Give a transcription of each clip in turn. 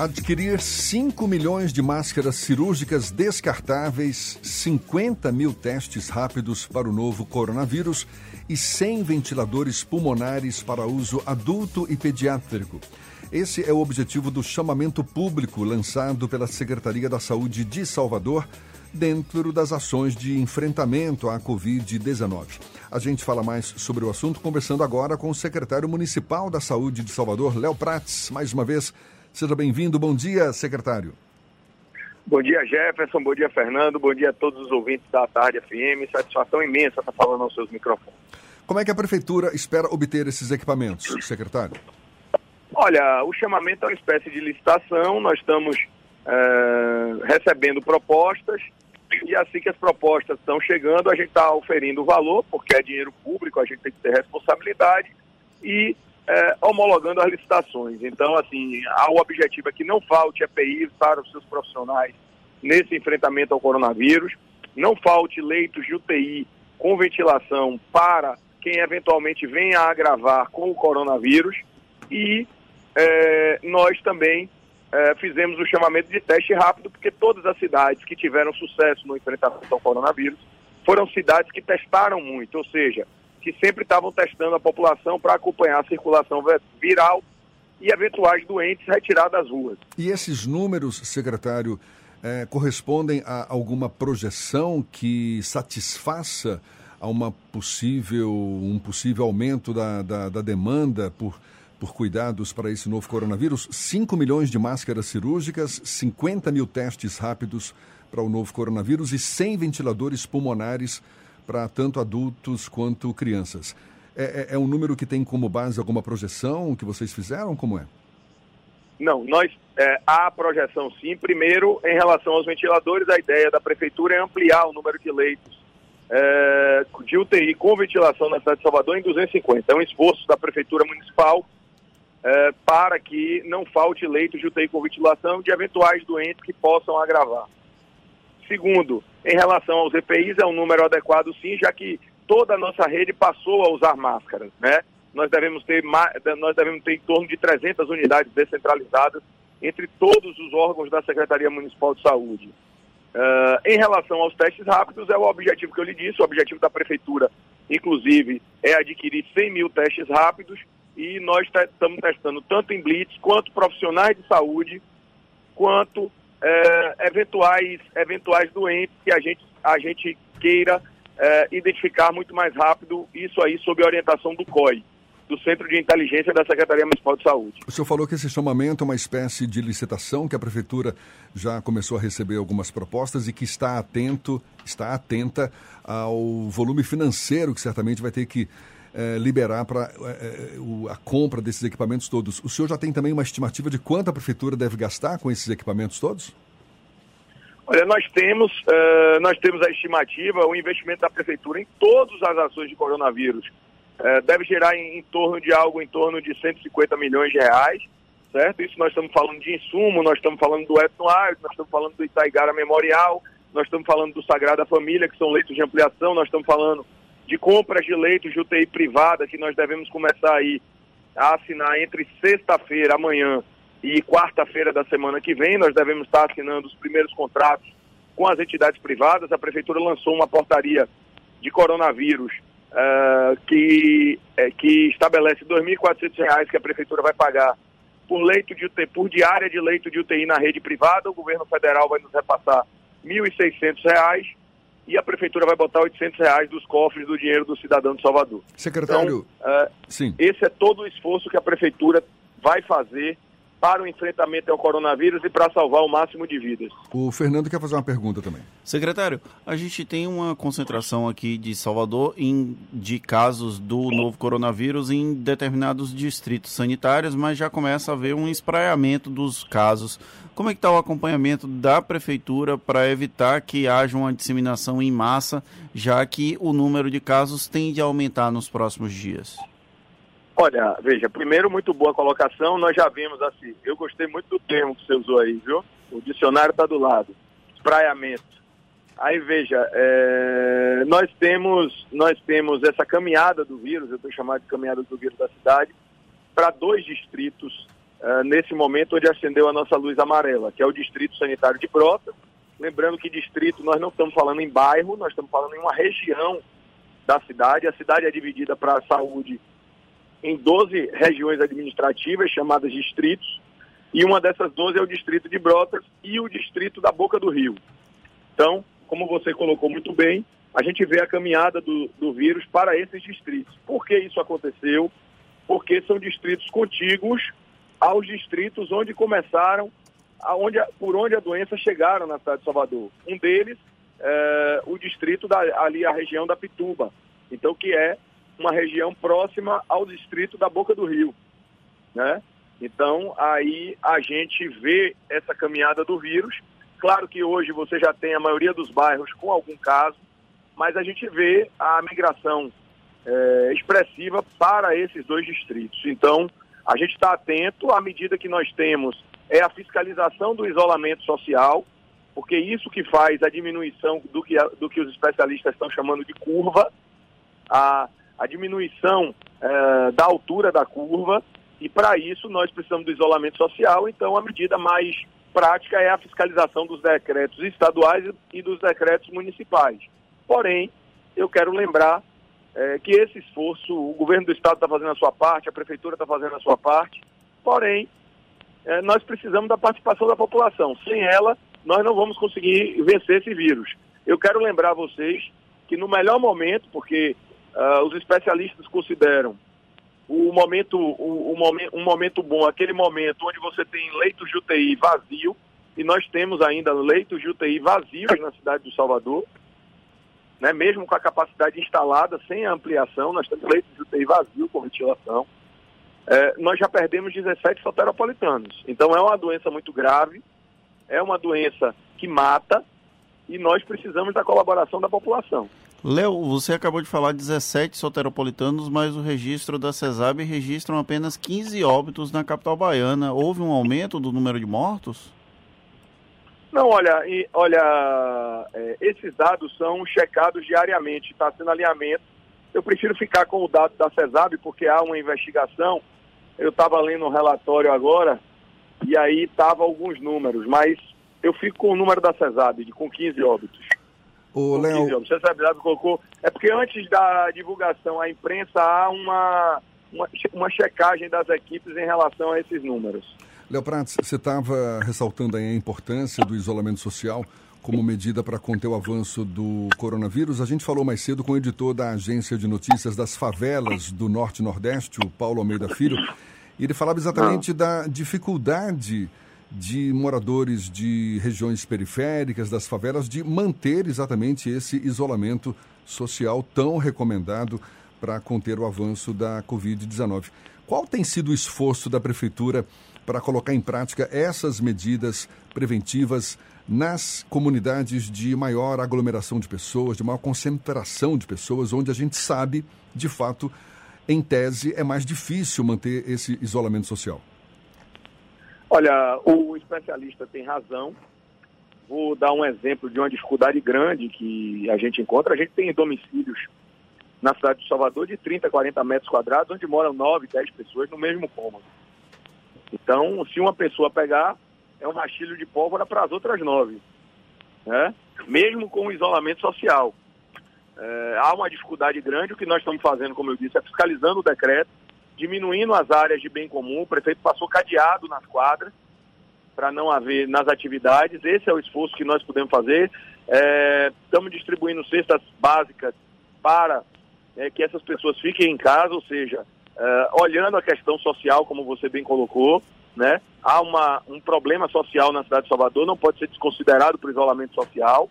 Adquirir 5 milhões de máscaras cirúrgicas descartáveis, 50 mil testes rápidos para o novo coronavírus e 100 ventiladores pulmonares para uso adulto e pediátrico. Esse é o objetivo do chamamento público lançado pela Secretaria da Saúde de Salvador dentro das ações de enfrentamento à Covid-19. A gente fala mais sobre o assunto conversando agora com o secretário municipal da Saúde de Salvador, Léo Prates. Mais uma vez, Seja bem-vindo. Bom dia, secretário. Bom dia, Jefferson. Bom dia, Fernando. Bom dia a todos os ouvintes da Tarde FM. Satisfação imensa estar falando aos seus microfones. Como é que a Prefeitura espera obter esses equipamentos, secretário? Olha, o chamamento é uma espécie de licitação. Nós estamos é, recebendo propostas e assim que as propostas estão chegando, a gente está oferindo o valor, porque é dinheiro público, a gente tem que ter responsabilidade e é, homologando as licitações. Então, assim, o objetivo é que não falte EPI para os seus profissionais nesse enfrentamento ao coronavírus, não falte leitos de UTI com ventilação para quem eventualmente venha a agravar com o coronavírus e é, nós também é, fizemos o chamamento de teste rápido, porque todas as cidades que tiveram sucesso no enfrentamento ao coronavírus foram cidades que testaram muito, ou seja, que sempre estavam testando a população para acompanhar a circulação viral e eventuais doentes retirados das ruas. E esses números, secretário, eh, correspondem a alguma projeção que satisfaça a uma possível, um possível aumento da, da, da demanda por, por cuidados para esse novo coronavírus? 5 milhões de máscaras cirúrgicas, 50 mil testes rápidos para o novo coronavírus e 100 ventiladores pulmonares para tanto adultos quanto crianças. É, é, é, um número que tem como base alguma projeção que vocês fizeram? Como é? Não, nós é, há projeção sim. Primeiro, em relação aos ventiladores, a ideia da prefeitura é ampliar o número de leitos é, de UTI com ventilação na cidade de Salvador em 250. É um esforço da prefeitura municipal é, para que não falte leitos de UTI com ventilação de eventuais doentes que possam agravar. Segundo, em relação aos EPIs, é um número adequado sim, já que toda a nossa rede passou a usar máscaras, né? Nós devemos ter, nós devemos ter em torno de 300 unidades descentralizadas entre todos os órgãos da Secretaria Municipal de Saúde. Uh, em relação aos testes rápidos, é o objetivo que eu lhe disse, o objetivo da Prefeitura, inclusive, é adquirir 100 mil testes rápidos e nós estamos testando tanto em Blitz, quanto profissionais de saúde, quanto é, eventuais, eventuais doentes que a gente, a gente queira é, identificar muito mais rápido, isso aí sob a orientação do COI, do Centro de Inteligência da Secretaria Municipal de Saúde. O senhor falou que esse chamamento é uma espécie de licitação, que a Prefeitura já começou a receber algumas propostas e que está atento, está atenta ao volume financeiro que certamente vai ter que é, liberar para é, a compra desses equipamentos todos. O senhor já tem também uma estimativa de quanto a prefeitura deve gastar com esses equipamentos todos? Olha, nós temos, uh, nós temos a estimativa, o investimento da prefeitura em todas as ações de coronavírus uh, deve gerar em, em, torno de algo em torno de 150 milhões de reais, certo? Isso nós estamos falando de insumo, nós estamos falando do Etnoar, nós estamos falando do Itaigara Memorial, nós estamos falando do Sagrada Família, que são leitos de ampliação, nós estamos falando de compras de leitos de UTI privada, que nós devemos começar aí a assinar entre sexta-feira, amanhã, e quarta-feira da semana que vem. Nós devemos estar assinando os primeiros contratos com as entidades privadas. A Prefeitura lançou uma portaria de coronavírus uh, que, é, que estabelece R$ 2.400 que a Prefeitura vai pagar por leito de UTI, por diária de leito de UTI na rede privada. O governo federal vai nos repassar R$ 1.600 e a prefeitura vai botar 800 reais dos cofres do dinheiro do cidadão de Salvador. Secretário, então, uh, sim. esse é todo o esforço que a prefeitura vai fazer para o enfrentamento ao coronavírus e para salvar o máximo de vidas. O Fernando quer fazer uma pergunta também. Secretário, a gente tem uma concentração aqui de Salvador em, de casos do novo coronavírus em determinados distritos sanitários, mas já começa a haver um espraiamento dos casos. Como é que está o acompanhamento da prefeitura para evitar que haja uma disseminação em massa, já que o número de casos tende a aumentar nos próximos dias? Olha, veja, primeiro, muito boa colocação. Nós já vimos assim. Eu gostei muito do termo que você usou aí, viu? O dicionário está do lado. Espraiamento. Aí veja, é, nós temos nós temos essa caminhada do vírus, eu estou chamando de caminhada do vírus da cidade, para dois distritos uh, nesse momento onde acendeu a nossa luz amarela, que é o Distrito Sanitário de Brotas. Lembrando que distrito nós não estamos falando em bairro, nós estamos falando em uma região da cidade. A cidade é dividida para a saúde em 12 regiões administrativas chamadas distritos, e uma dessas 12 é o distrito de Brotas e o distrito da Boca do Rio. Então, como você colocou muito bem, a gente vê a caminhada do, do vírus para esses distritos. Por que isso aconteceu? Porque são distritos contíguos aos distritos onde começaram, aonde, por onde a doença chegaram na cidade de Salvador. Um deles, é, o distrito da, ali, a região da Pituba, então que é uma região próxima ao distrito da Boca do Rio, né? Então, aí a gente vê essa caminhada do vírus. Claro que hoje você já tem a maioria dos bairros com algum caso, mas a gente vê a migração é, expressiva para esses dois distritos. Então, a gente está atento à medida que nós temos é a fiscalização do isolamento social, porque isso que faz a diminuição do que, do que os especialistas estão chamando de curva, a, a diminuição é, da altura da curva, e para isso nós precisamos do isolamento social, então a medida mais prática é a fiscalização dos decretos estaduais e dos decretos municipais. Porém, eu quero lembrar é, que esse esforço, o governo do estado está fazendo a sua parte, a prefeitura está fazendo a sua parte, porém, é, nós precisamos da participação da população. Sem ela, nós não vamos conseguir vencer esse vírus. Eu quero lembrar a vocês que no melhor momento, porque uh, os especialistas consideram o momento, o, o momento, um momento bom, aquele momento onde você tem leitos de UTI vazio, e nós temos ainda leitos de UTI vazios na cidade do Salvador, né, mesmo com a capacidade instalada, sem ampliação, nós temos leitos de UTI vazio com ventilação, é, nós já perdemos 17 soteropolitanos. Então é uma doença muito grave, é uma doença que mata e nós precisamos da colaboração da população. Léo, você acabou de falar 17 soteropolitanos, mas o registro da CESAB registram apenas 15 óbitos na capital baiana. Houve um aumento do número de mortos? Não, olha, e, olha, é, esses dados são checados diariamente, está sendo alinhamento. Eu prefiro ficar com o dado da CESAB, porque há uma investigação. Eu estava lendo um relatório agora, e aí estavam alguns números, mas eu fico com o número da CESAB, de, com 15 óbitos. O Léo... Você sabe, colocou. É porque antes da divulgação à imprensa há uma, uma, uma checagem das equipes em relação a esses números. Léo Prats, você estava ressaltando a importância do isolamento social como medida para conter o avanço do coronavírus. A gente falou mais cedo com o editor da agência de notícias das favelas do Norte e Nordeste, o Paulo Almeida Filho, e ele falava exatamente da dificuldade de moradores de regiões periféricas, das favelas, de manter exatamente esse isolamento social tão recomendado para conter o avanço da Covid-19. Qual tem sido o esforço da Prefeitura para colocar em prática essas medidas preventivas nas comunidades de maior aglomeração de pessoas, de maior concentração de pessoas, onde a gente sabe, de fato, em tese, é mais difícil manter esse isolamento social? Olha, o especialista tem razão. Vou dar um exemplo de uma dificuldade grande que a gente encontra. A gente tem domicílios na cidade de Salvador de 30, 40 metros quadrados, onde moram 9, 10 pessoas no mesmo cômodo. Então, se uma pessoa pegar, é um rastilho de pólvora para as outras nove. Né? Mesmo com o isolamento social. É, há uma dificuldade grande. O que nós estamos fazendo, como eu disse, é fiscalizando o decreto, diminuindo as áreas de bem comum. O prefeito passou cadeado nas quadras para não haver nas atividades. Esse é o esforço que nós podemos fazer. É, estamos distribuindo cestas básicas para é, que essas pessoas fiquem em casa, ou seja, uh, olhando a questão social, como você bem colocou, né? Há uma, um problema social na cidade de Salvador, não pode ser desconsiderado por isolamento social.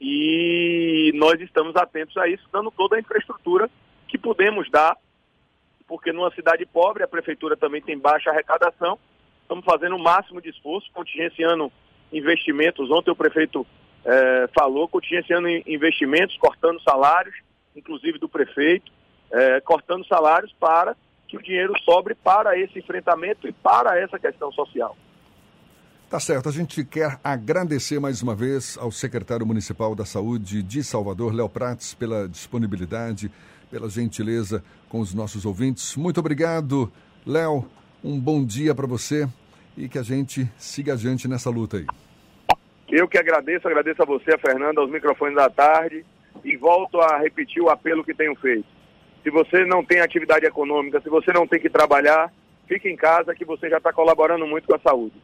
E nós estamos atentos a isso, dando toda a infraestrutura que podemos dar, porque numa cidade pobre a prefeitura também tem baixa arrecadação. Estamos fazendo o máximo de esforço, contingenciando investimentos. Ontem o prefeito eh, falou, contingenciando investimentos, cortando salários, inclusive do prefeito é, cortando salários para que o dinheiro sobre para esse enfrentamento e para essa questão social. Tá certo. A gente quer agradecer mais uma vez ao secretário municipal da Saúde de Salvador, Léo Prates, pela disponibilidade, pela gentileza com os nossos ouvintes. Muito obrigado, Léo. Um bom dia para você e que a gente siga adiante nessa luta aí. Eu que agradeço, agradeço a você, a Fernanda, aos microfones da tarde e volto a repetir o apelo que tenho feito. Se você não tem atividade econômica, se você não tem que trabalhar, fique em casa que você já está colaborando muito com a saúde.